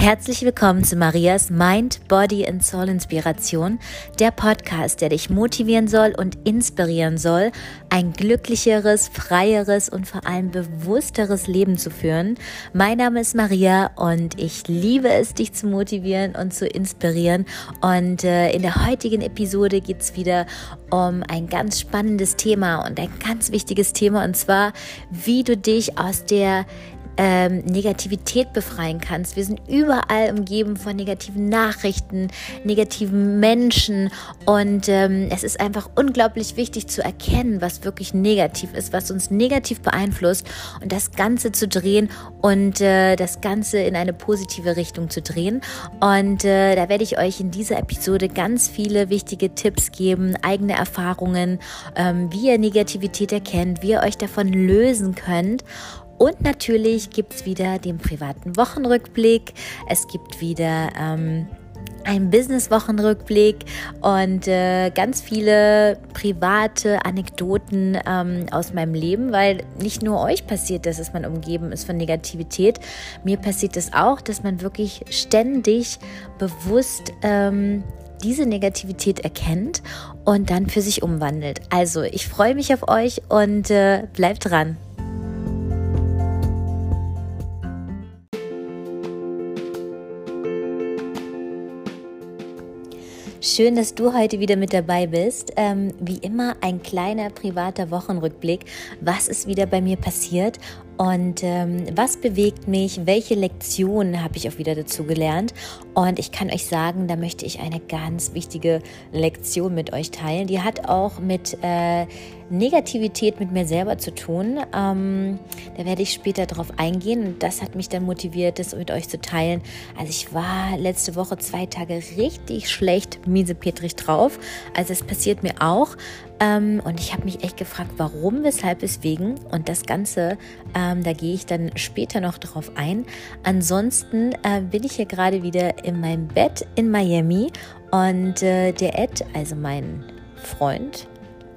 Herzlich willkommen zu Marias Mind, Body and Soul Inspiration, der Podcast, der dich motivieren soll und inspirieren soll, ein glücklicheres, freieres und vor allem bewussteres Leben zu führen. Mein Name ist Maria und ich liebe es, dich zu motivieren und zu inspirieren. Und äh, in der heutigen Episode geht es wieder um ein ganz spannendes Thema und ein ganz wichtiges Thema, und zwar, wie du dich aus der ähm, Negativität befreien kannst. Wir sind überall umgeben von negativen Nachrichten, negativen Menschen und ähm, es ist einfach unglaublich wichtig zu erkennen, was wirklich negativ ist, was uns negativ beeinflusst und das Ganze zu drehen und äh, das Ganze in eine positive Richtung zu drehen. Und äh, da werde ich euch in dieser Episode ganz viele wichtige Tipps geben, eigene Erfahrungen, ähm, wie ihr Negativität erkennt, wie ihr euch davon lösen könnt. Und natürlich gibt es wieder den privaten Wochenrückblick. Es gibt wieder ähm, einen Business-Wochenrückblick und äh, ganz viele private Anekdoten ähm, aus meinem Leben, weil nicht nur euch passiert das, dass man umgeben ist von Negativität. Mir passiert es das auch, dass man wirklich ständig bewusst ähm, diese Negativität erkennt und dann für sich umwandelt. Also, ich freue mich auf euch und äh, bleibt dran. Schön, dass du heute wieder mit dabei bist. Ähm, wie immer ein kleiner privater Wochenrückblick. Was ist wieder bei mir passiert und ähm, was bewegt mich? Welche Lektionen habe ich auch wieder dazu gelernt? Und ich kann euch sagen, da möchte ich eine ganz wichtige Lektion mit euch teilen. Die hat auch mit äh, Negativität mit mir selber zu tun. Ähm, da werde ich später drauf eingehen und das hat mich dann motiviert, das mit euch zu teilen. Also ich war letzte Woche zwei Tage richtig schlecht, miesepetrig drauf. Also es passiert mir auch. Ähm, und ich habe mich echt gefragt, warum, weshalb, weswegen. Und das Ganze, ähm, da gehe ich dann später noch drauf ein. Ansonsten äh, bin ich hier gerade wieder in meinem Bett in Miami und äh, der Ed, also mein Freund,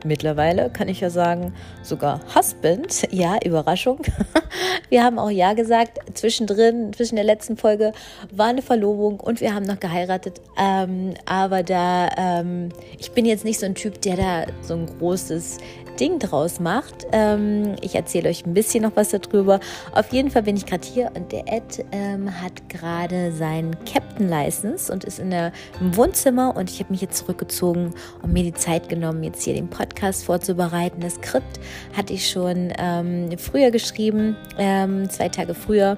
mittlerweile kann ich ja sagen, sogar Husband. Ja, Überraschung. Wir haben auch Ja gesagt. Zwischendrin, zwischen der letzten Folge war eine Verlobung und wir haben noch geheiratet. Ähm, aber da, ähm, ich bin jetzt nicht so ein Typ, der da so ein großes Ding draus macht. Ähm, ich erzähle euch ein bisschen noch was darüber. Auf jeden Fall bin ich gerade hier und der Ed ähm, hat gerade sein Captain License und ist in der, im Wohnzimmer und ich habe mich jetzt zurückgezogen und mir die Zeit genommen, jetzt hier den Podcast vorzubereiten. Das Skript hatte ich schon ähm, früher geschrieben, ähm, zwei Tage früher.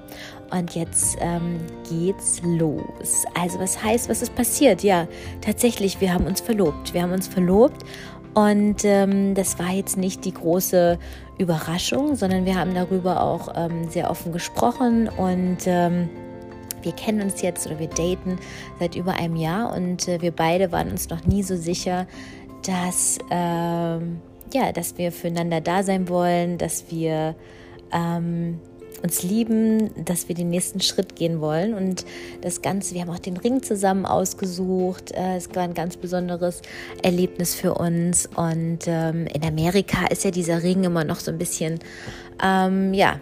Und jetzt ähm, geht's los. Also was heißt, was ist passiert? Ja, tatsächlich, wir haben uns verlobt. Wir haben uns verlobt und ähm, das war jetzt nicht die große Überraschung, sondern wir haben darüber auch ähm, sehr offen gesprochen und ähm, wir kennen uns jetzt oder wir daten seit über einem Jahr und äh, wir beide waren uns noch nie so sicher, dass, ähm, ja, dass wir füreinander da sein wollen, dass wir ähm, uns lieben, dass wir den nächsten Schritt gehen wollen. Und das Ganze, wir haben auch den Ring zusammen ausgesucht. Äh, es war ein ganz besonderes Erlebnis für uns. Und ähm, in Amerika ist ja dieser Ring immer noch so ein bisschen, ähm, ja,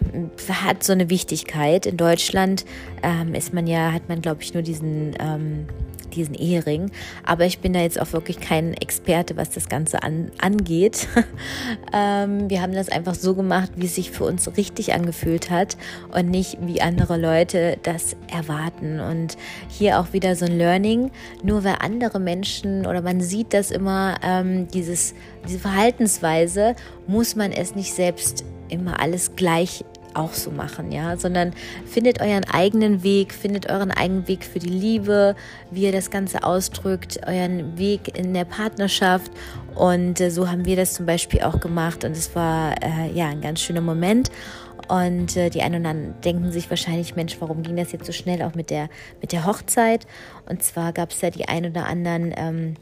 hat so eine Wichtigkeit. In Deutschland ähm, ist man ja, hat man, glaube ich, nur diesen ähm, diesen Ehering. Aber ich bin da jetzt auch wirklich kein Experte, was das Ganze an, angeht. ähm, wir haben das einfach so gemacht, wie es sich für uns richtig angefühlt hat und nicht wie andere Leute das erwarten. Und hier auch wieder so ein Learning, nur weil andere Menschen oder man sieht das immer, ähm, dieses, diese Verhaltensweise, muss man es nicht selbst immer alles gleich auch so machen, ja, sondern findet euren eigenen Weg, findet euren eigenen Weg für die Liebe, wie ihr das Ganze ausdrückt, euren Weg in der Partnerschaft und äh, so haben wir das zum Beispiel auch gemacht und es war äh, ja ein ganz schöner Moment. Und äh, die einen und anderen denken sich wahrscheinlich, Mensch, warum ging das jetzt so schnell auch mit der, mit der Hochzeit? Und zwar gab es ja die ein oder anderen ähm,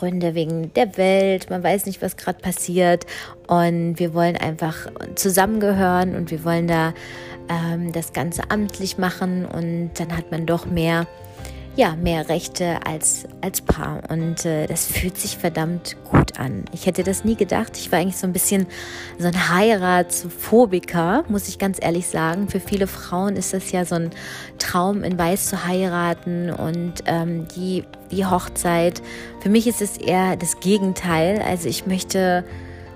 Gründe wegen der Welt, man weiß nicht, was gerade passiert. Und wir wollen einfach zusammengehören und wir wollen da ähm, das Ganze amtlich machen. Und dann hat man doch mehr ja, mehr Rechte als, als Paar. Und äh, das fühlt sich verdammt gut an. Ich hätte das nie gedacht. Ich war eigentlich so ein bisschen so ein Heiratsphobiker, muss ich ganz ehrlich sagen. Für viele Frauen ist das ja so ein Traum, in Weiß zu heiraten und ähm, die, die Hochzeit. Für mich ist es eher das Gegenteil. Also ich möchte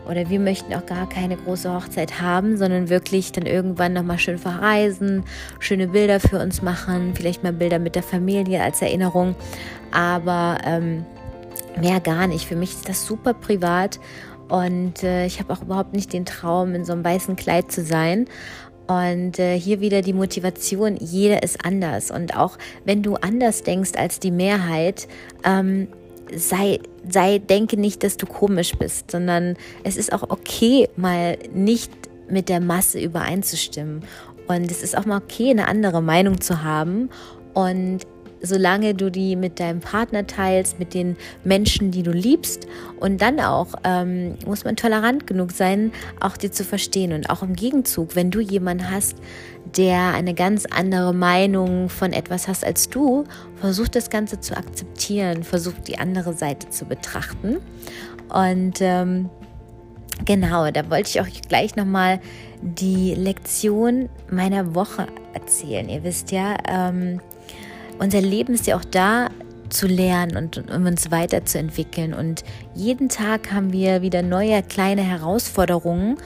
oder wir möchten auch gar keine große Hochzeit haben, sondern wirklich dann irgendwann nochmal schön verreisen, schöne Bilder für uns machen, vielleicht mal Bilder mit der Familie als Erinnerung, aber ähm, mehr gar nicht. Für mich ist das super privat und äh, ich habe auch überhaupt nicht den Traum, in so einem weißen Kleid zu sein. Und äh, hier wieder die Motivation, jeder ist anders. Und auch wenn du anders denkst als die Mehrheit, ähm, sei, sei, denke nicht, dass du komisch bist, sondern es ist auch okay, mal nicht mit der Masse übereinzustimmen. Und es ist auch mal okay, eine andere Meinung zu haben. Und solange du die mit deinem Partner teilst, mit den Menschen, die du liebst. Und dann auch ähm, muss man tolerant genug sein, auch dir zu verstehen. Und auch im Gegenzug, wenn du jemanden hast, der eine ganz andere Meinung von etwas hast als du, versuch das Ganze zu akzeptieren, versuch die andere Seite zu betrachten. Und ähm, genau, da wollte ich auch gleich nochmal die Lektion meiner Woche erzählen. Ihr wisst ja, ähm, unser Leben ist ja auch da zu lernen und um uns weiterzuentwickeln. Und jeden Tag haben wir wieder neue kleine Herausforderungen,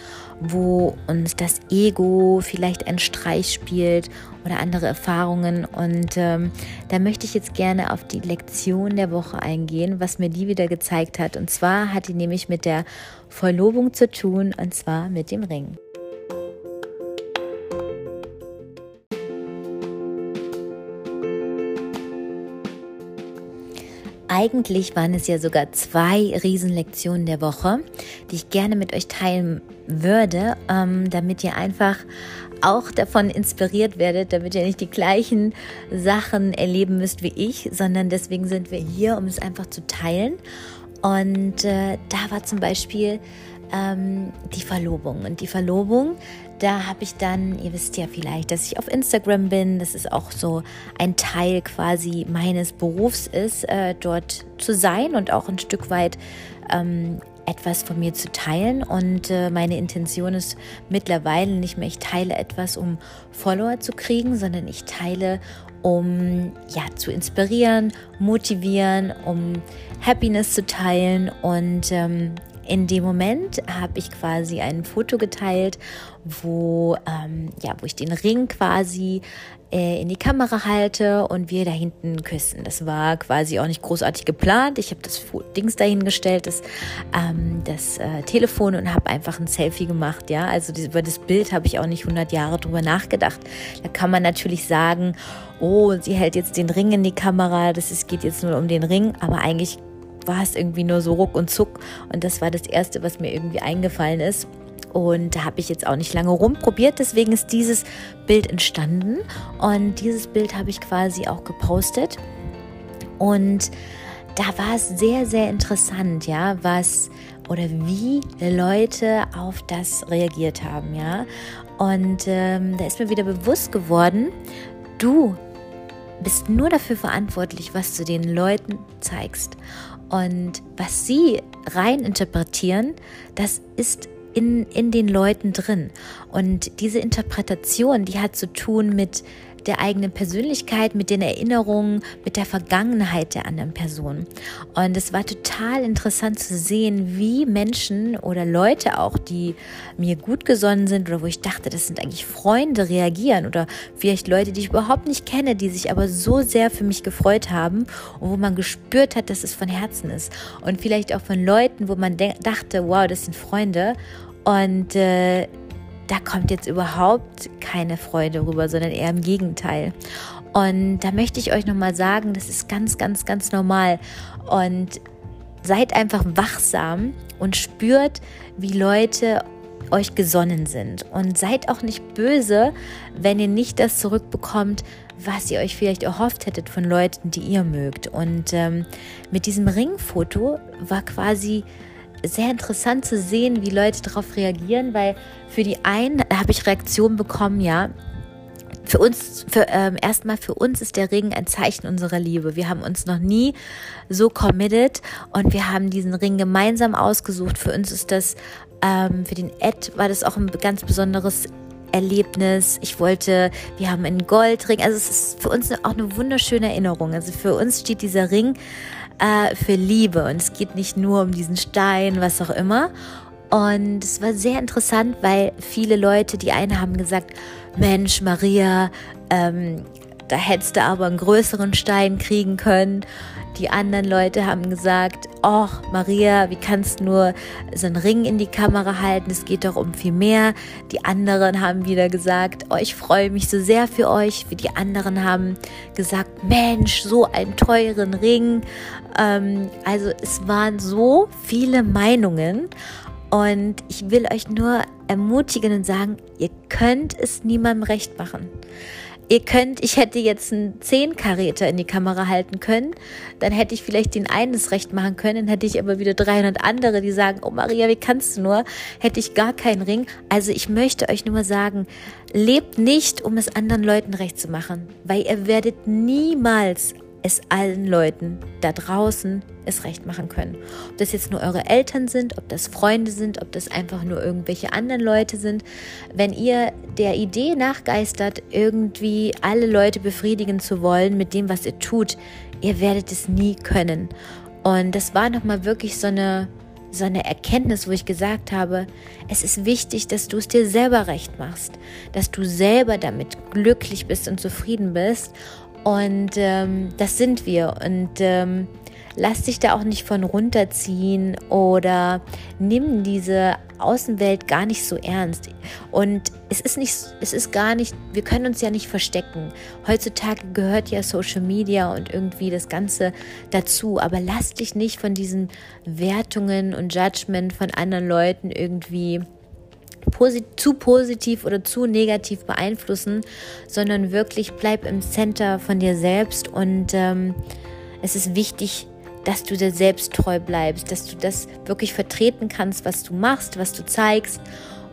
wo uns das Ego vielleicht einen Streich spielt oder andere Erfahrungen. Und ähm, da möchte ich jetzt gerne auf die Lektion der Woche eingehen, was mir die wieder gezeigt hat. Und zwar hat die nämlich mit der Verlobung zu tun, und zwar mit dem Ring. Eigentlich waren es ja sogar zwei Riesenlektionen der Woche, die ich gerne mit euch teilen würde, ähm, damit ihr einfach auch davon inspiriert werdet, damit ihr nicht die gleichen Sachen erleben müsst wie ich, sondern deswegen sind wir hier, um es einfach zu teilen. Und äh, da war zum Beispiel ähm, die Verlobung. Und die Verlobung, da habe ich dann, ihr wisst ja vielleicht, dass ich auf Instagram bin, dass es auch so ein Teil quasi meines Berufs ist, äh, dort zu sein und auch ein Stück weit ähm, etwas von mir zu teilen. Und äh, meine Intention ist mittlerweile nicht mehr, ich teile etwas, um Follower zu kriegen, sondern ich teile, um ja zu inspirieren, motivieren, um Happiness zu teilen und ähm, in dem Moment habe ich quasi ein Foto geteilt, wo, ähm, ja, wo ich den Ring quasi äh, in die Kamera halte und wir da hinten küssen. Das war quasi auch nicht großartig geplant. Ich habe das Dings dahingestellt, das, ähm, das äh, Telefon und habe einfach ein Selfie gemacht. Ja, also über das Bild habe ich auch nicht 100 Jahre drüber nachgedacht. Da kann man natürlich sagen, oh, sie hält jetzt den Ring in die Kamera, das ist, geht jetzt nur um den Ring, aber eigentlich war es irgendwie nur so ruck und zuck. Und das war das Erste, was mir irgendwie eingefallen ist. Und da habe ich jetzt auch nicht lange rumprobiert, deswegen ist dieses Bild entstanden. Und dieses Bild habe ich quasi auch gepostet. Und da war es sehr, sehr interessant, ja, was oder wie Leute auf das reagiert haben, ja. Und ähm, da ist mir wieder bewusst geworden, du bist nur dafür verantwortlich, was du den Leuten zeigst. Und was sie rein interpretieren, das ist in, in den Leuten drin. Und diese Interpretation, die hat zu tun mit der eigenen Persönlichkeit, mit den Erinnerungen, mit der Vergangenheit der anderen Person. Und es war total interessant zu sehen, wie Menschen oder Leute auch, die mir gut gesonnen sind oder wo ich dachte, das sind eigentlich Freunde, reagieren oder vielleicht Leute, die ich überhaupt nicht kenne, die sich aber so sehr für mich gefreut haben und wo man gespürt hat, dass es von Herzen ist. Und vielleicht auch von Leuten, wo man dachte, wow, das sind Freunde. Und äh, da kommt jetzt überhaupt keine Freude rüber, sondern eher im Gegenteil. Und da möchte ich euch nochmal sagen, das ist ganz, ganz, ganz normal. Und seid einfach wachsam und spürt, wie Leute euch gesonnen sind. Und seid auch nicht böse, wenn ihr nicht das zurückbekommt, was ihr euch vielleicht erhofft hättet von Leuten, die ihr mögt. Und ähm, mit diesem Ringfoto war quasi sehr interessant zu sehen, wie Leute darauf reagieren, weil für die einen habe ich Reaktionen bekommen, ja, für uns, für, ähm, erstmal für uns ist der Ring ein Zeichen unserer Liebe. Wir haben uns noch nie so committed und wir haben diesen Ring gemeinsam ausgesucht. Für uns ist das, ähm, für den Ed war das auch ein ganz besonderes Erlebnis. Ich wollte, wir haben einen Goldring. Also es ist für uns auch eine wunderschöne Erinnerung. Also für uns steht dieser Ring äh, für Liebe und es geht nicht nur um diesen Stein, was auch immer. Und es war sehr interessant, weil viele Leute, die einen haben gesagt, Mensch, Maria, ähm, da hättest du aber einen größeren Stein kriegen können. Die anderen Leute haben gesagt, oh Maria, wie kannst du nur so einen Ring in die Kamera halten? Es geht doch um viel mehr. Die anderen haben wieder gesagt, oh, ich freue mich so sehr für euch. Wie die anderen haben gesagt, Mensch, so einen teuren Ring. Ähm, also es waren so viele Meinungen. Und ich will euch nur ermutigen und sagen, ihr könnt es niemandem recht machen. Ihr könnt, ich hätte jetzt einen 10 Karäter in die Kamera halten können, dann hätte ich vielleicht den einen das recht machen können, dann hätte ich aber wieder 300 andere, die sagen, oh Maria, wie kannst du nur, hätte ich gar keinen Ring. Also ich möchte euch nur mal sagen, lebt nicht, um es anderen Leuten recht zu machen, weil ihr werdet niemals es allen Leuten da draußen es recht machen können. Ob das jetzt nur eure Eltern sind, ob das Freunde sind, ob das einfach nur irgendwelche anderen Leute sind. Wenn ihr der Idee nachgeistert, irgendwie alle Leute befriedigen zu wollen mit dem, was ihr tut, ihr werdet es nie können. Und das war nochmal wirklich so eine, so eine Erkenntnis, wo ich gesagt habe, es ist wichtig, dass du es dir selber recht machst, dass du selber damit glücklich bist und zufrieden bist und ähm, das sind wir. Und ähm, lass dich da auch nicht von runterziehen oder nimm diese Außenwelt gar nicht so ernst. Und es ist nicht, es ist gar nicht, wir können uns ja nicht verstecken. Heutzutage gehört ja Social Media und irgendwie das Ganze dazu. Aber lass dich nicht von diesen Wertungen und Judgment von anderen Leuten irgendwie posit zu positiv oder zu negativ beeinflussen, sondern wirklich bleib im Center von dir selbst und ähm, es ist wichtig, dass du dir selbst treu bleibst, dass du das wirklich vertreten kannst, was du machst, was du zeigst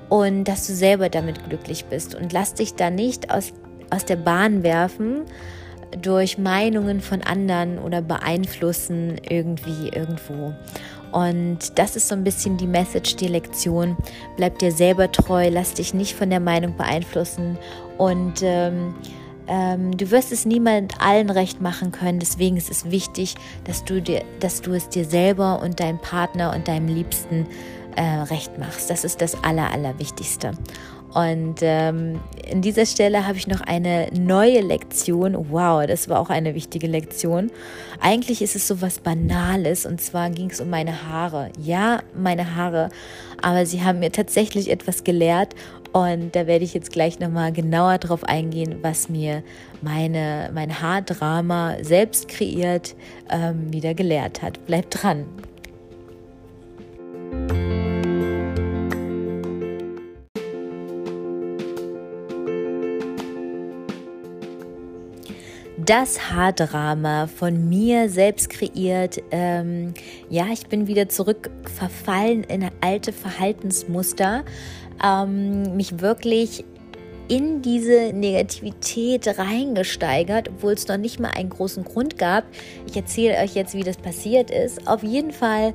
und dass du selber damit glücklich bist und lass dich da nicht aus, aus der Bahn werfen durch Meinungen von anderen oder beeinflussen irgendwie irgendwo. Und das ist so ein bisschen die Message, die Lektion. Bleib dir selber treu, lass dich nicht von der Meinung beeinflussen und ähm, ähm, du wirst es niemand allen recht machen können. Deswegen ist es wichtig, dass du, dir, dass du es dir selber und deinem Partner und deinem Liebsten äh, recht machst. Das ist das Aller, Allerwichtigste. Und ähm, in dieser Stelle habe ich noch eine neue Lektion. Wow, das war auch eine wichtige Lektion. Eigentlich ist es so was Banales und zwar ging es um meine Haare. Ja, meine Haare, aber sie haben mir tatsächlich etwas gelehrt und da werde ich jetzt gleich nochmal genauer drauf eingehen, was mir meine, mein Haardrama selbst kreiert ähm, wieder gelehrt hat. Bleibt dran. Das Haardrama von mir selbst kreiert. Ähm, ja, ich bin wieder zurück verfallen in alte Verhaltensmuster, ähm, mich wirklich in diese Negativität reingesteigert, obwohl es noch nicht mal einen großen Grund gab. Ich erzähle euch jetzt, wie das passiert ist. Auf jeden Fall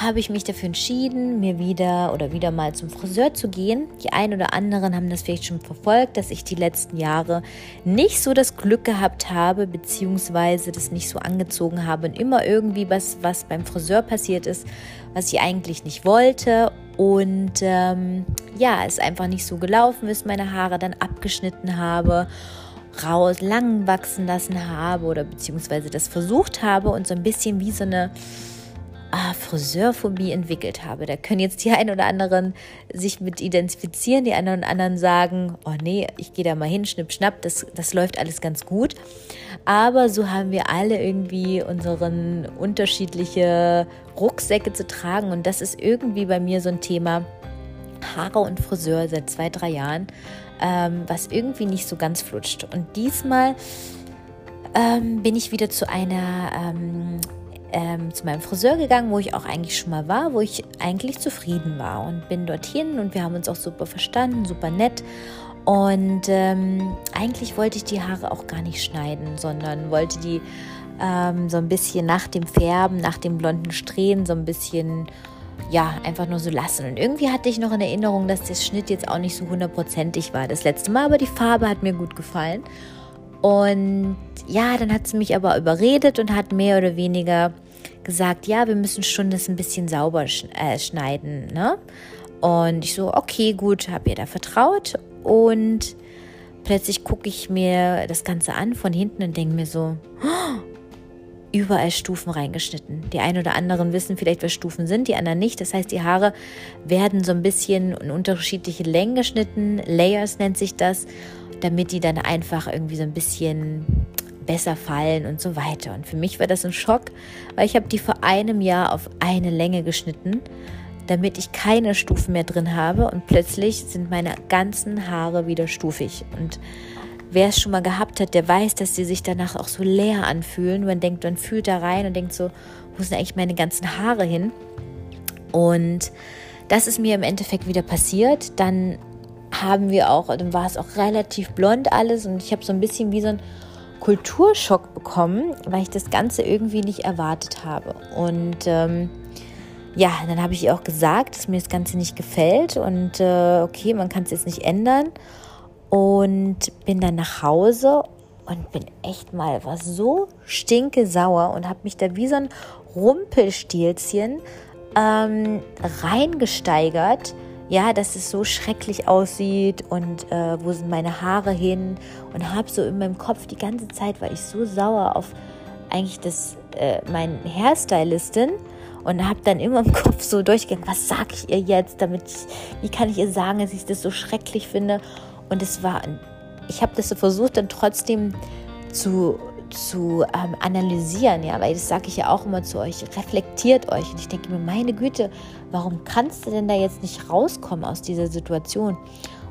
habe ich mich dafür entschieden, mir wieder oder wieder mal zum Friseur zu gehen. Die einen oder anderen haben das vielleicht schon verfolgt, dass ich die letzten Jahre nicht so das Glück gehabt habe, beziehungsweise das nicht so angezogen habe und immer irgendwie was, was beim Friseur passiert ist, was ich eigentlich nicht wollte. Und ähm, ja, es einfach nicht so gelaufen ist, meine Haare dann abgeschnitten habe raus, lang wachsen lassen habe oder beziehungsweise das versucht habe und so ein bisschen wie so eine ah, Friseurphobie entwickelt habe. Da können jetzt die einen oder anderen sich mit identifizieren, die anderen und anderen sagen, oh nee, ich gehe da mal hin, schnipp, schnapp, das, das läuft alles ganz gut. Aber so haben wir alle irgendwie unseren unterschiedliche Rucksäcke zu tragen und das ist irgendwie bei mir so ein Thema. Haare und Friseur seit zwei, drei Jahren, ähm, was irgendwie nicht so ganz flutscht. Und diesmal ähm, bin ich wieder zu einer ähm, ähm, zu meinem Friseur gegangen, wo ich auch eigentlich schon mal war, wo ich eigentlich zufrieden war und bin dorthin und wir haben uns auch super verstanden, super nett. Und ähm, eigentlich wollte ich die Haare auch gar nicht schneiden, sondern wollte die ähm, so ein bisschen nach dem Färben, nach dem blonden Strähnen so ein bisschen ja, einfach nur so lassen. Und irgendwie hatte ich noch in Erinnerung, dass der Schnitt jetzt auch nicht so hundertprozentig war das letzte Mal, aber die Farbe hat mir gut gefallen. Und ja, dann hat sie mich aber überredet und hat mehr oder weniger gesagt, ja, wir müssen schon das ein bisschen sauber äh, schneiden. Ne? Und ich so, okay, gut, habe ihr da vertraut. Und plötzlich gucke ich mir das Ganze an von hinten und denke mir so, oh, überall Stufen reingeschnitten. Die einen oder anderen wissen vielleicht, was Stufen sind, die anderen nicht. Das heißt, die Haare werden so ein bisschen in unterschiedliche Längen geschnitten. Layers nennt sich das, damit die dann einfach irgendwie so ein bisschen besser fallen und so weiter. Und für mich war das ein Schock, weil ich habe die vor einem Jahr auf eine Länge geschnitten, damit ich keine Stufen mehr drin habe und plötzlich sind meine ganzen Haare wieder stufig und wer es schon mal gehabt hat, der weiß, dass sie sich danach auch so leer anfühlen. Man denkt, man fühlt da rein und denkt so, wo sind eigentlich meine ganzen Haare hin? Und das ist mir im Endeffekt wieder passiert. Dann haben wir auch, dann war es auch relativ blond alles und ich habe so ein bisschen wie so ein Kulturschock bekommen, weil ich das Ganze irgendwie nicht erwartet habe. Und ähm, ja, dann habe ich ihr auch gesagt, dass mir das Ganze nicht gefällt und äh, okay, man kann es jetzt nicht ändern und bin dann nach Hause und bin echt mal was so stinke sauer und habe mich da wie so ein Rumpelstilzchen ähm, reingesteigert. Ja, dass es so schrecklich aussieht und äh, wo sind meine Haare hin und habe so in meinem Kopf die ganze Zeit war ich so sauer auf eigentlich das äh, mein Hairstylistin und habe dann immer im Kopf so durchgegangen, was sage ich ihr jetzt, damit ich, wie kann ich ihr sagen, dass ich das so schrecklich finde und es war, ich habe das so versucht, dann trotzdem zu, zu ähm, analysieren, ja, weil das sage ich ja auch immer zu euch, reflektiert euch. Und ich denke mir, meine Güte, warum kannst du denn da jetzt nicht rauskommen aus dieser Situation?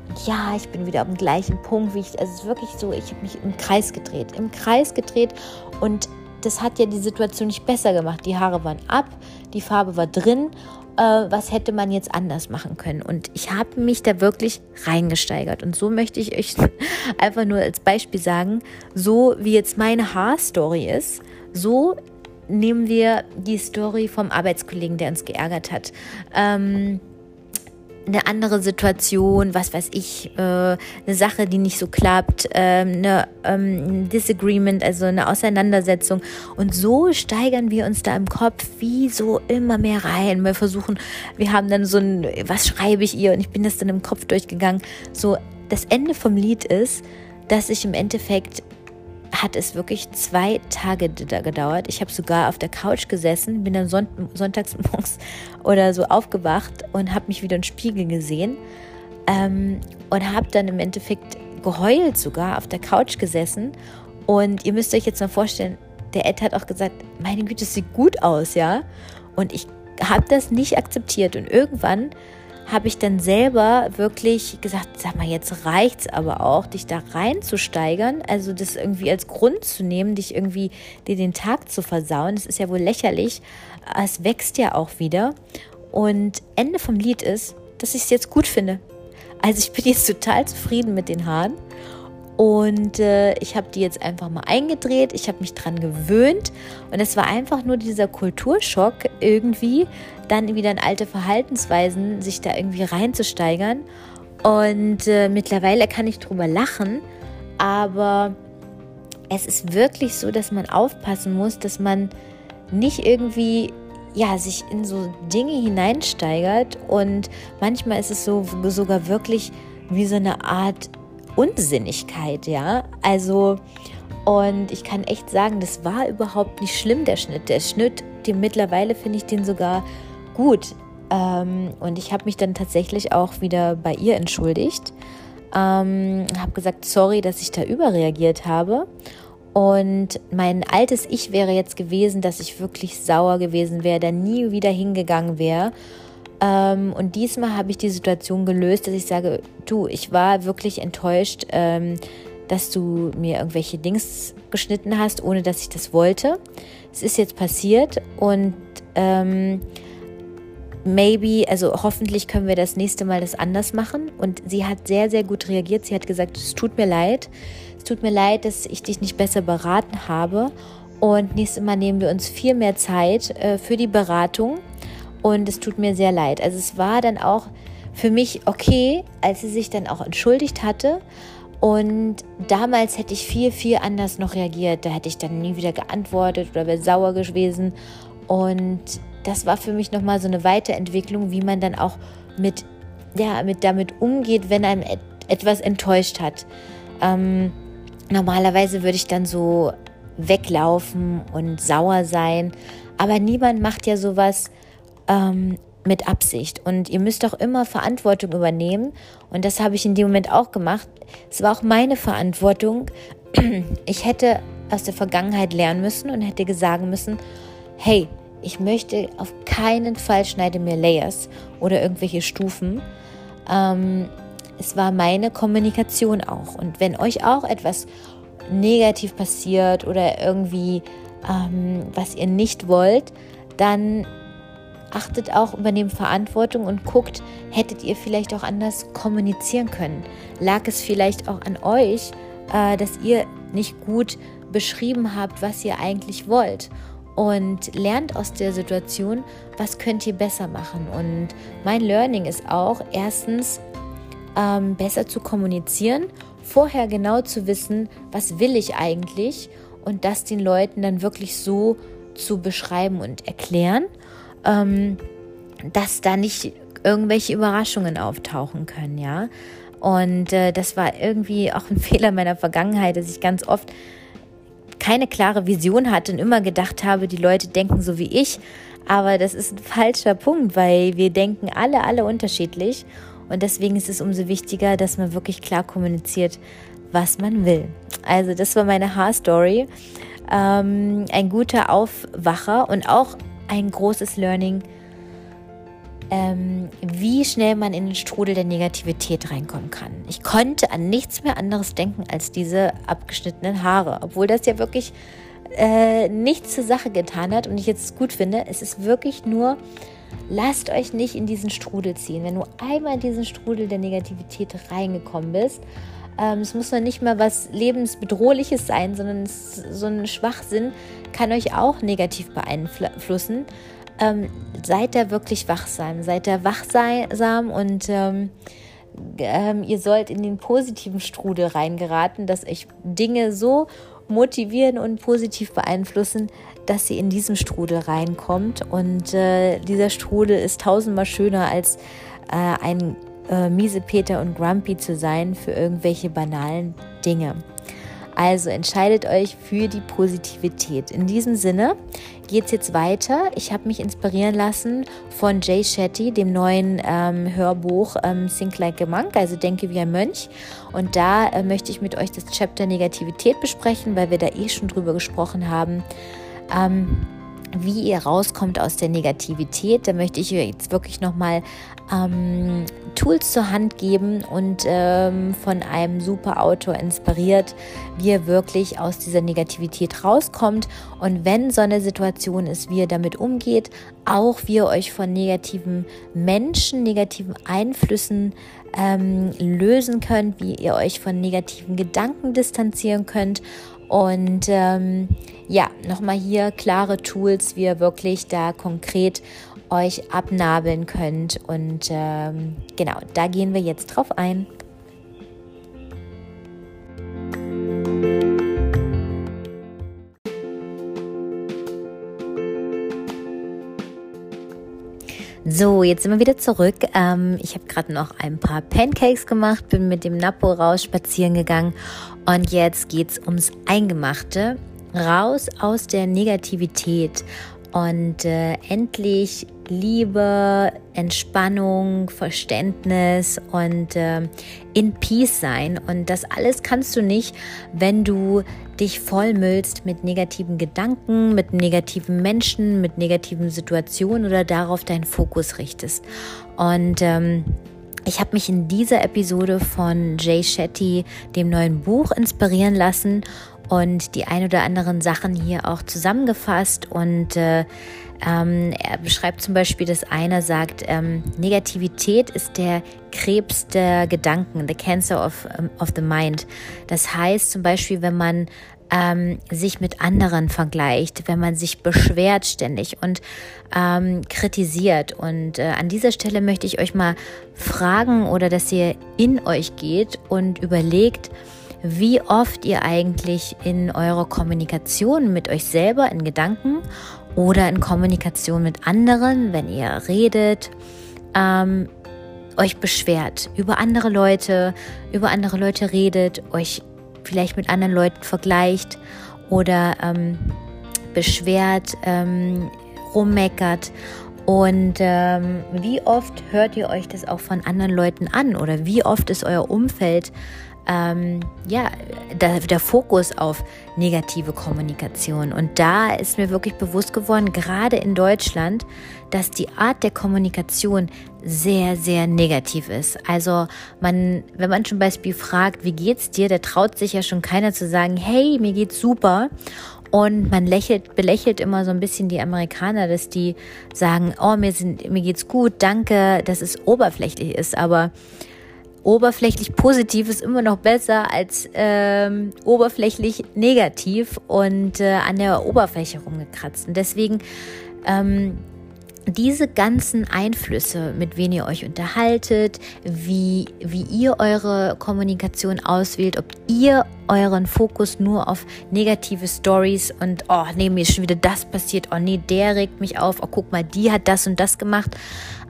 Und ja, ich bin wieder am gleichen Punkt, wie ich, also es ist wirklich so, ich habe mich im Kreis gedreht, im Kreis gedreht und das hat ja die Situation nicht besser gemacht. Die Haare waren ab, die Farbe war drin äh, was hätte man jetzt anders machen können. Und ich habe mich da wirklich reingesteigert. Und so möchte ich euch einfach nur als Beispiel sagen, so wie jetzt meine Haarstory ist, so nehmen wir die Story vom Arbeitskollegen, der uns geärgert hat. Ähm, eine andere Situation, was weiß ich, äh, eine Sache, die nicht so klappt, äh, eine, ähm, ein Disagreement, also eine Auseinandersetzung. Und so steigern wir uns da im Kopf wie so immer mehr rein. Wir versuchen, wir haben dann so ein, was schreibe ich ihr? Und ich bin das dann im Kopf durchgegangen. So, das Ende vom Lied ist, dass ich im Endeffekt hat es wirklich zwei Tage gedauert. Ich habe sogar auf der Couch gesessen, bin dann son sonntags morgens oder so aufgewacht und habe mich wieder im Spiegel gesehen ähm, und habe dann im Endeffekt geheult sogar auf der Couch gesessen. Und ihr müsst euch jetzt mal vorstellen, der Ed hat auch gesagt, meine Güte, es sieht gut aus, ja. Und ich habe das nicht akzeptiert. Und irgendwann habe ich dann selber wirklich gesagt, sag mal, jetzt reicht's aber auch, dich da reinzusteigern, also das irgendwie als Grund zu nehmen, dich irgendwie dir den Tag zu versauen. Das ist ja wohl lächerlich. Es wächst ja auch wieder. Und Ende vom Lied ist, dass ich es jetzt gut finde. Also ich bin jetzt total zufrieden mit den Haaren. Und äh, ich habe die jetzt einfach mal eingedreht. Ich habe mich dran gewöhnt. Und es war einfach nur dieser Kulturschock irgendwie, dann wieder in alte Verhaltensweisen sich da irgendwie reinzusteigern. Und äh, mittlerweile kann ich drüber lachen. Aber es ist wirklich so, dass man aufpassen muss, dass man nicht irgendwie ja, sich in so Dinge hineinsteigert und manchmal ist es so sogar wirklich wie so eine Art Unsinnigkeit, ja. Also, und ich kann echt sagen, das war überhaupt nicht schlimm, der Schnitt. Der Schnitt, den mittlerweile finde ich den sogar gut. Ähm, und ich habe mich dann tatsächlich auch wieder bei ihr entschuldigt. Ähm, habe gesagt, sorry, dass ich da überreagiert habe. Und mein altes Ich wäre jetzt gewesen, dass ich wirklich sauer gewesen wäre, da nie wieder hingegangen wäre ähm, und diesmal habe ich die Situation gelöst, dass ich sage, du, ich war wirklich enttäuscht, ähm, dass du mir irgendwelche Dings geschnitten hast, ohne dass ich das wollte. Es ist jetzt passiert und ähm, maybe, also hoffentlich können wir das nächste Mal das anders machen. Und sie hat sehr, sehr gut reagiert. Sie hat gesagt, es tut mir leid. Es tut mir leid, dass ich dich nicht besser beraten habe. Und nächstes Mal nehmen wir uns viel mehr Zeit äh, für die Beratung. Und es tut mir sehr leid. Also es war dann auch für mich okay, als sie sich dann auch entschuldigt hatte. Und damals hätte ich viel, viel anders noch reagiert. Da hätte ich dann nie wieder geantwortet oder wäre sauer gewesen. Und das war für mich nochmal so eine Weiterentwicklung, wie man dann auch mit, ja, mit damit umgeht, wenn einem et etwas enttäuscht hat. Ähm, normalerweise würde ich dann so weglaufen und sauer sein, aber niemand macht ja sowas ähm, mit Absicht. Und ihr müsst auch immer Verantwortung übernehmen. Und das habe ich in dem Moment auch gemacht. Es war auch meine Verantwortung. Ich hätte aus der Vergangenheit lernen müssen und hätte sagen müssen, hey, ich möchte auf keinen Fall schneide mir Layers oder irgendwelche Stufen. Ähm, es war meine Kommunikation auch. Und wenn euch auch etwas negativ passiert oder irgendwie ähm, was ihr nicht wollt, dann achtet auch, übernehmt Verantwortung und guckt, hättet ihr vielleicht auch anders kommunizieren können? Lag es vielleicht auch an euch, äh, dass ihr nicht gut beschrieben habt, was ihr eigentlich wollt? Und lernt aus der Situation, was könnt ihr besser machen. Und mein Learning ist auch, erstens, ähm, besser zu kommunizieren, vorher genau zu wissen, was will ich eigentlich und das den Leuten dann wirklich so zu beschreiben und erklären, ähm, dass da nicht irgendwelche Überraschungen auftauchen können, ja. Und äh, das war irgendwie auch ein Fehler meiner Vergangenheit, dass ich ganz oft keine klare Vision hatte und immer gedacht habe, die Leute denken so wie ich. Aber das ist ein falscher Punkt, weil wir denken alle, alle unterschiedlich. Und deswegen ist es umso wichtiger, dass man wirklich klar kommuniziert, was man will. Also das war meine Haarstory. Ähm, ein guter Aufwacher und auch ein großes Learning ähm, wie schnell man in den Strudel der Negativität reinkommen kann. Ich konnte an nichts mehr anderes denken als diese abgeschnittenen Haare, obwohl das ja wirklich äh, nichts zur Sache getan hat und ich jetzt gut finde. Es ist wirklich nur, lasst euch nicht in diesen Strudel ziehen. Wenn du einmal in diesen Strudel der Negativität reingekommen bist, ähm, es muss noch nicht mal was lebensbedrohliches sein, sondern so ein Schwachsinn kann euch auch negativ beeinflussen ähm, seid da wirklich wachsam, seid da wachsam und ähm, ähm, ihr sollt in den positiven Strudel reingeraten, dass euch Dinge so motivieren und positiv beeinflussen, dass ihr in diesem Strudel reinkommt. Und äh, dieser Strudel ist tausendmal schöner als äh, ein äh, miese Peter und Grumpy zu sein für irgendwelche banalen Dinge. Also entscheidet euch für die Positivität. In diesem Sinne geht es jetzt weiter. Ich habe mich inspirieren lassen von Jay Shetty, dem neuen ähm, Hörbuch ähm, Think Like a Monk, also Denke wie ein Mönch. Und da äh, möchte ich mit euch das Chapter Negativität besprechen, weil wir da eh schon drüber gesprochen haben. Ähm, wie ihr rauskommt aus der Negativität. Da möchte ich euch jetzt wirklich nochmal ähm, Tools zur Hand geben und ähm, von einem super Autor inspiriert, wie ihr wirklich aus dieser Negativität rauskommt und wenn so eine Situation ist, wie ihr damit umgeht, auch wie ihr euch von negativen Menschen, negativen Einflüssen ähm, lösen könnt, wie ihr euch von negativen Gedanken distanzieren könnt und ähm, ja, nochmal hier klare Tools, wie ihr wirklich da konkret euch abnabeln könnt. Und ähm, genau, da gehen wir jetzt drauf ein. So, jetzt sind wir wieder zurück. Ähm, ich habe gerade noch ein paar Pancakes gemacht, bin mit dem Napo raus spazieren gegangen und jetzt geht es ums Eingemachte. Raus aus der Negativität und äh, endlich Liebe, Entspannung, Verständnis und äh, in Peace sein. Und das alles kannst du nicht, wenn du dich vollmüllst mit negativen Gedanken, mit negativen Menschen, mit negativen Situationen oder darauf deinen Fokus richtest. Und ähm, ich habe mich in dieser Episode von Jay Shetty, dem neuen Buch, inspirieren lassen und die ein oder anderen Sachen hier auch zusammengefasst und äh, Ähm, er beschreibt zum Beispiel, dass einer sagt, ähm, Negativität ist der Krebs der Gedanken, the cancer of, of the mind. Das heißt zum Beispiel, wenn man ähm, sich mit anderen vergleicht, wenn man sich beschwert ständig und ähm, kritisiert. Und äh, an dieser Stelle möchte ich euch mal fragen oder dass ihr in euch geht und überlegt, wie oft ihr eigentlich in eurer Kommunikation mit euch selber in Gedanken oder in Kommunikation mit anderen, wenn ihr redet, ähm, euch beschwert über andere Leute, über andere Leute redet, euch vielleicht mit anderen Leuten vergleicht oder ähm, beschwert, ähm, rummeckert. Und ähm, wie oft hört ihr euch das auch von anderen Leuten an oder wie oft ist euer Umfeld ähm, ja, der, der Fokus auf negative Kommunikation. Und da ist mir wirklich bewusst geworden, gerade in Deutschland, dass die Art der Kommunikation sehr, sehr negativ ist. Also man, wenn man zum Beispiel fragt, wie geht's dir, da traut sich ja schon keiner zu sagen, hey, mir geht's super. Und man lächelt, belächelt immer so ein bisschen die Amerikaner, dass die sagen, oh, mir, sind, mir geht's gut, danke, dass es oberflächlich ist. Aber oberflächlich positiv ist immer noch besser als ähm, oberflächlich negativ und äh, an der Oberfläche rumgekratzt. Und deswegen ähm, diese ganzen Einflüsse, mit wem ihr euch unterhaltet, wie, wie ihr eure Kommunikation auswählt, ob ihr euren Fokus nur auf negative Stories und oh nee, mir ist schon wieder das passiert, oh nee, der regt mich auf, oh guck mal, die hat das und das gemacht,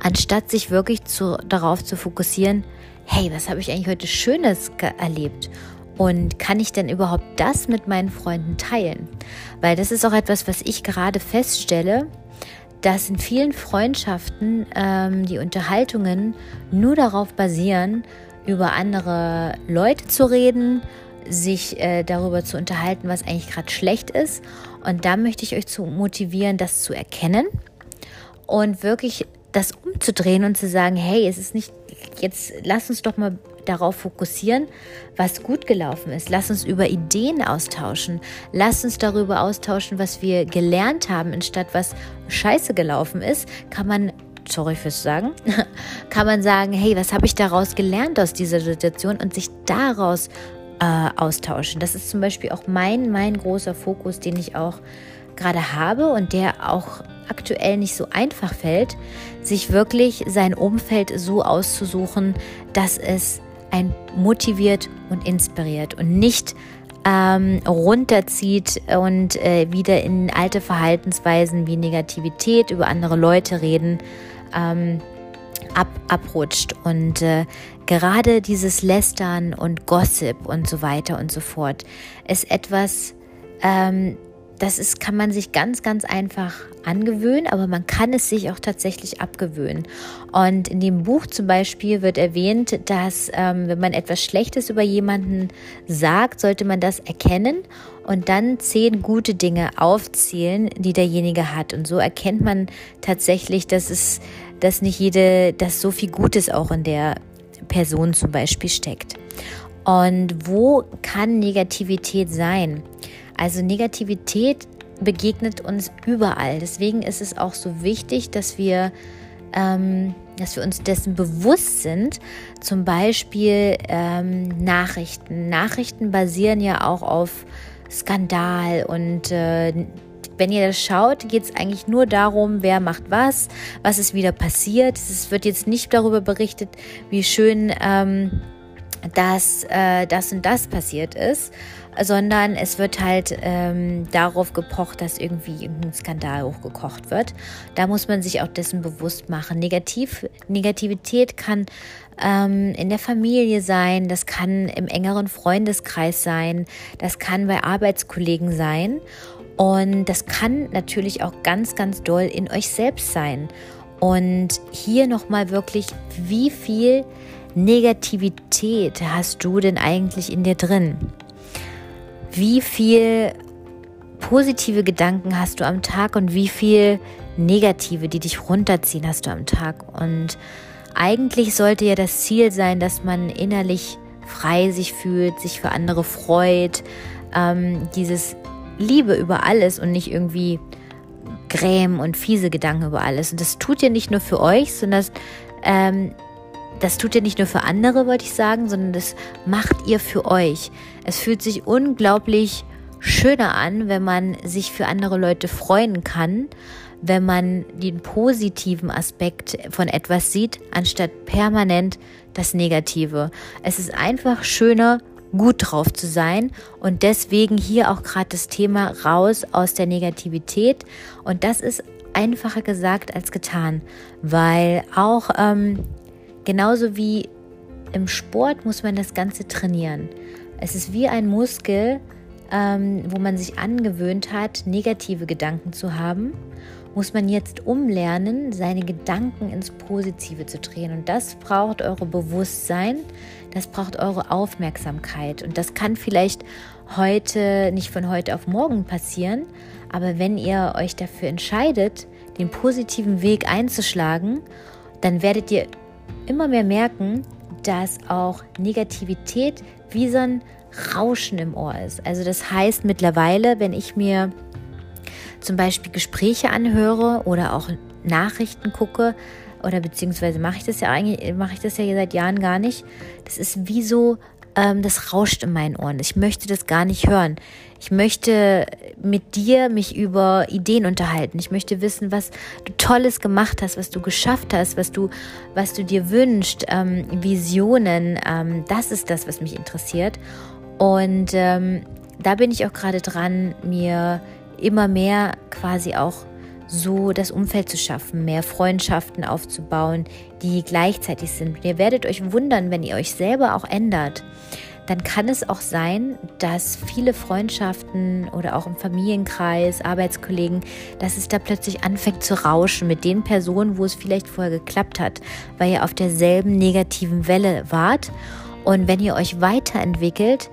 anstatt sich wirklich zu, darauf zu fokussieren, hey, was habe ich eigentlich heute Schönes erlebt? Und kann ich denn überhaupt das mit meinen Freunden teilen? Weil das ist auch etwas, was ich gerade feststelle, dass in vielen Freundschaften ähm, die Unterhaltungen nur darauf basieren, über andere Leute zu reden, sich äh, darüber zu unterhalten, was eigentlich gerade schlecht ist. Und da möchte ich euch zu motivieren, das zu erkennen und wirklich das umzudrehen und zu sagen, hey, es ist nicht jetzt lass uns doch mal darauf fokussieren, was gut gelaufen ist. Lass uns über Ideen austauschen. Lass uns darüber austauschen, was wir gelernt haben, anstatt was scheiße gelaufen ist, kann man sorry fürs Sagen, kann man sagen, hey, was habe ich daraus gelernt aus dieser Situation und sich daraus äh, austauschen. Das ist zum Beispiel auch mein, mein großer Fokus, den ich auch gerade habe und der auch aktuell nicht so einfach fällt, sich wirklich sein Umfeld so auszusuchen, dass es ein motiviert und inspiriert und nicht ähm, runterzieht und äh, wieder in alte Verhaltensweisen wie Negativität über andere Leute reden ähm, ab, abrutscht. Und äh, gerade dieses Lästern und Gossip und so weiter und so fort ist etwas, ähm, das ist, kann man sich ganz, ganz einfach angewöhnen, aber man kann es sich auch tatsächlich abgewöhnen. Und in dem Buch zum Beispiel wird erwähnt, dass ähm, wenn man etwas Schlechtes über jemanden sagt, sollte man das erkennen und dann zehn gute Dinge aufzählen, die derjenige hat. Und so erkennt man tatsächlich, dass es, dass nicht jede, dass so viel Gutes auch in der Person zum Beispiel steckt. Und wo kann Negativität sein? Also Negativität begegnet uns überall. Deswegen ist es auch so wichtig, dass wir, ähm, dass wir uns dessen bewusst sind. Zum Beispiel ähm, Nachrichten. Nachrichten basieren ja auch auf Skandal und äh, wenn ihr das schaut, geht es eigentlich nur darum, wer macht was, was ist wieder passiert. Es wird jetzt nicht darüber berichtet, wie schön ähm, dass äh, das und das passiert ist, sondern es wird halt ähm, darauf gepocht, dass irgendwie irgendein Skandal hochgekocht wird. Da muss man sich auch dessen bewusst machen. Negativ, Negativität kann ähm, in der Familie sein, das kann im engeren Freundeskreis sein, das kann bei Arbeitskollegen sein und das kann natürlich auch ganz, ganz doll in euch selbst sein. Und hier nochmal wirklich, wie viel Negativität hast du denn eigentlich in dir drin? Wie viel positive Gedanken hast du am Tag und wie viel negative, die dich runterziehen, hast du am Tag? Und eigentlich sollte ja das Ziel sein, dass man innerlich frei sich fühlt, sich für andere freut, ähm, dieses Liebe über alles und nicht irgendwie Grämen und fiese Gedanken über alles. Und das tut ihr nicht nur für euch, sondern das, ähm, das tut ihr nicht nur für andere, wollte ich sagen, sondern das macht ihr für euch. Es fühlt sich unglaublich schöner an, wenn man sich für andere Leute freuen kann, wenn man den positiven Aspekt von etwas sieht, anstatt permanent das Negative. Es ist einfach schöner, gut drauf zu sein und deswegen hier auch gerade das Thema raus aus der Negativität und das ist einfacher gesagt als getan, weil auch ähm, genauso wie im Sport muss man das Ganze trainieren. Es ist wie ein Muskel, ähm, wo man sich angewöhnt hat, negative Gedanken zu haben muss man jetzt umlernen, seine Gedanken ins Positive zu drehen. Und das braucht eure Bewusstsein, das braucht eure Aufmerksamkeit. Und das kann vielleicht heute, nicht von heute auf morgen passieren, aber wenn ihr euch dafür entscheidet, den positiven Weg einzuschlagen, dann werdet ihr immer mehr merken, dass auch Negativität wie so ein Rauschen im Ohr ist. Also das heißt mittlerweile, wenn ich mir zum Beispiel Gespräche anhöre oder auch Nachrichten gucke, oder beziehungsweise mache ich das ja eigentlich, mache ich das ja seit Jahren gar nicht. Das ist wie so, ähm, das rauscht in meinen Ohren. Ich möchte das gar nicht hören. Ich möchte mit dir mich über Ideen unterhalten. Ich möchte wissen, was du Tolles gemacht hast, was du geschafft hast, was du, was du dir wünschst, ähm, Visionen. Ähm, das ist das, was mich interessiert. Und ähm, da bin ich auch gerade dran, mir immer mehr quasi auch so das Umfeld zu schaffen, mehr Freundschaften aufzubauen, die gleichzeitig sind. ihr werdet euch wundern, wenn ihr euch selber auch ändert, dann kann es auch sein, dass viele Freundschaften oder auch im Familienkreis, Arbeitskollegen, dass es da plötzlich anfängt zu rauschen mit den Personen, wo es vielleicht vorher geklappt hat, weil ihr auf derselben negativen Welle wart. Und wenn ihr euch weiterentwickelt,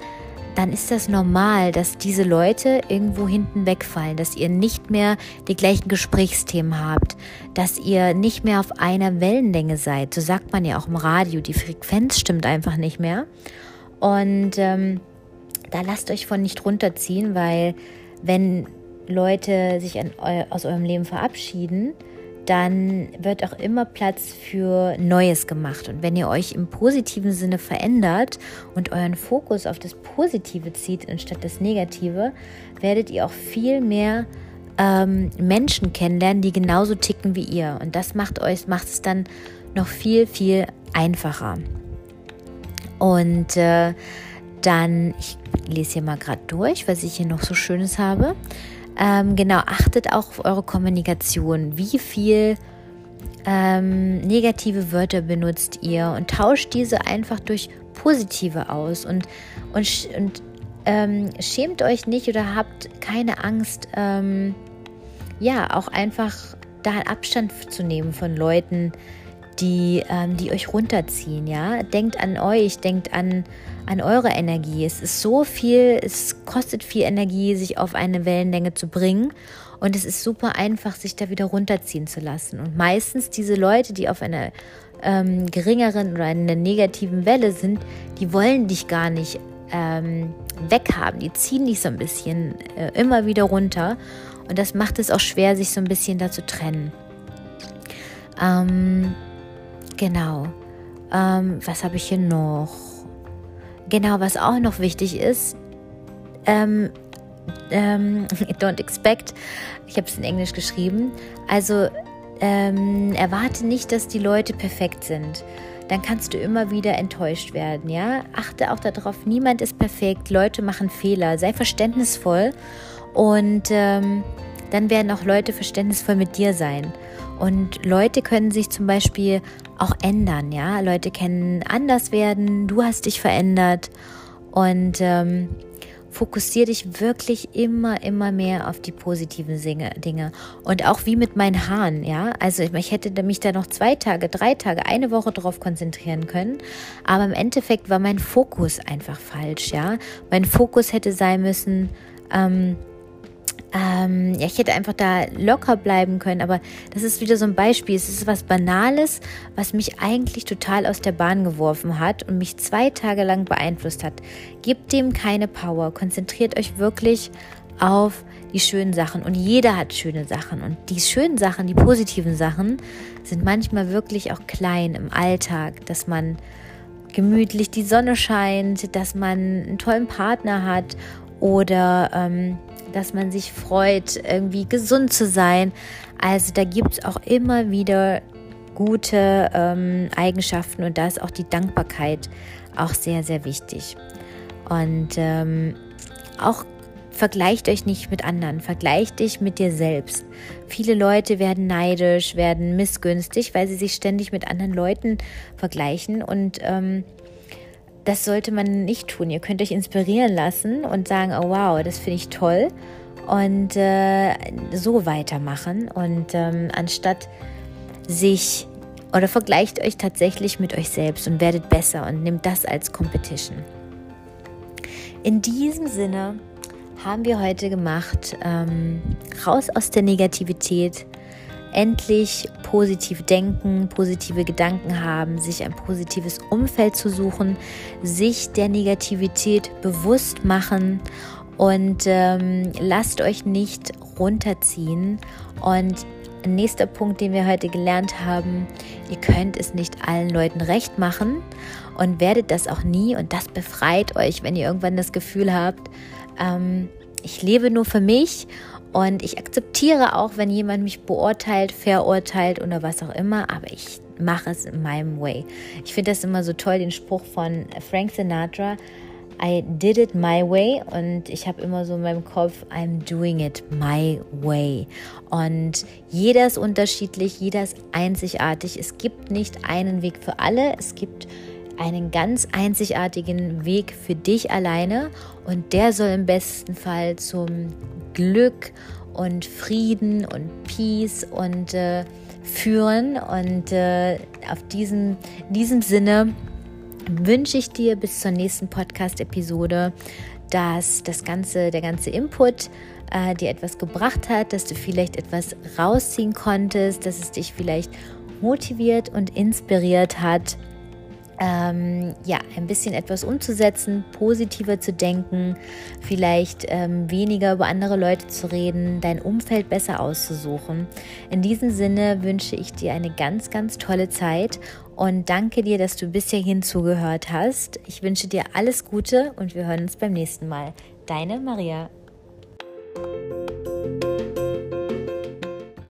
dann ist das normal, dass diese Leute irgendwo hinten wegfallen, dass ihr nicht mehr die gleichen Gesprächsthemen habt, dass ihr nicht mehr auf einer Wellenlänge seid. So sagt man ja auch im Radio, die Frequenz stimmt einfach nicht mehr. Und ähm, da lasst euch von nicht runterziehen, weil wenn Leute sich an, aus eurem Leben verabschieden, dann wird auch immer Platz für Neues gemacht. Und wenn ihr euch im positiven Sinne verändert und euren Fokus auf das Positive zieht anstatt das Negative, werdet ihr auch viel mehr ähm, Menschen kennenlernen, die genauso ticken wie ihr. Und das macht euch, macht es dann noch viel, viel einfacher. Und äh, dann, ich lese hier mal gerade durch, was ich hier noch so Schönes habe. Ähm, genau, achtet auch auf eure Kommunikation. Wie viel ähm, negative Wörter benutzt ihr und tauscht diese einfach durch positive aus und, und, und ähm, schämt euch nicht oder habt keine Angst, ähm, ja, auch einfach da Abstand zu nehmen von Leuten, die, ähm, die euch runterziehen, ja. Denkt an euch, denkt an, an eure Energie. Es ist so viel, es kostet viel Energie, sich auf eine Wellenlänge zu bringen. Und es ist super einfach, sich da wieder runterziehen zu lassen. Und meistens diese Leute, die auf einer ähm, geringeren oder einer negativen Welle sind, die wollen dich gar nicht ähm, weghaben. Die ziehen dich so ein bisschen äh, immer wieder runter. Und das macht es auch schwer, sich so ein bisschen da zu trennen. Ähm, Genau. Ähm, was habe ich hier noch? Genau, was auch noch wichtig ist, ähm, ähm, don't expect, ich habe es in Englisch geschrieben, also ähm, erwarte nicht, dass die Leute perfekt sind. Dann kannst du immer wieder enttäuscht werden, ja? Achte auch darauf, niemand ist perfekt, Leute machen Fehler, sei verständnisvoll und ähm, dann werden auch Leute verständnisvoll mit dir sein. Und Leute können sich zum Beispiel auch ändern, ja. Leute können anders werden, du hast dich verändert und ähm, fokussiere dich wirklich immer, immer mehr auf die positiven Dinge. Und auch wie mit meinen Haaren, ja. Also ich hätte mich da noch zwei Tage, drei Tage, eine Woche drauf konzentrieren können. Aber im Endeffekt war mein Fokus einfach falsch, ja. Mein Fokus hätte sein müssen, ähm, ähm, ja, ich hätte einfach da locker bleiben können, aber das ist wieder so ein Beispiel. Es ist was Banales, was mich eigentlich total aus der Bahn geworfen hat und mich zwei Tage lang beeinflusst hat. Gebt dem keine Power. Konzentriert euch wirklich auf die schönen Sachen. Und jeder hat schöne Sachen. Und die schönen Sachen, die positiven Sachen, sind manchmal wirklich auch klein im Alltag, dass man gemütlich die Sonne scheint, dass man einen tollen Partner hat oder ähm, dass man sich freut, irgendwie gesund zu sein. Also da gibt es auch immer wieder gute ähm, Eigenschaften und da ist auch die Dankbarkeit auch sehr, sehr wichtig. Und ähm, auch vergleicht euch nicht mit anderen, vergleicht dich mit dir selbst. Viele Leute werden neidisch, werden missgünstig, weil sie sich ständig mit anderen Leuten vergleichen und ähm, das sollte man nicht tun. Ihr könnt euch inspirieren lassen und sagen, oh wow, das finde ich toll und äh, so weitermachen und ähm, anstatt sich oder vergleicht euch tatsächlich mit euch selbst und werdet besser und nehmt das als Competition. In diesem Sinne haben wir heute gemacht, ähm, raus aus der Negativität, endlich positiv denken, positive Gedanken haben, sich ein positives Umfeld zu suchen, sich der Negativität bewusst machen und ähm, lasst euch nicht runterziehen. Und nächster Punkt, den wir heute gelernt haben, ihr könnt es nicht allen Leuten recht machen und werdet das auch nie. Und das befreit euch, wenn ihr irgendwann das Gefühl habt, ähm, ich lebe nur für mich und ich akzeptiere auch, wenn jemand mich beurteilt, verurteilt oder was auch immer, aber ich mache es in meinem Way. Ich finde das immer so toll, den Spruch von Frank Sinatra. I did it my way und ich habe immer so in meinem Kopf, I'm doing it my way. Und jeder ist unterschiedlich, jeder ist einzigartig. Es gibt nicht einen Weg für alle. Es gibt einen ganz einzigartigen Weg für dich alleine und der soll im besten Fall zum Glück und Frieden und Peace und äh, führen. Und äh, auf diesen, in diesem Sinne wünsche ich dir bis zur nächsten Podcast-Episode, dass das ganze, der ganze Input äh, dir etwas gebracht hat, dass du vielleicht etwas rausziehen konntest, dass es dich vielleicht motiviert und inspiriert hat ähm, ja, ein bisschen etwas umzusetzen, positiver zu denken, vielleicht ähm, weniger über andere Leute zu reden, dein Umfeld besser auszusuchen. In diesem Sinne wünsche ich dir eine ganz, ganz tolle Zeit und danke dir, dass du bis hierhin zugehört hast. Ich wünsche dir alles Gute und wir hören uns beim nächsten Mal. Deine Maria.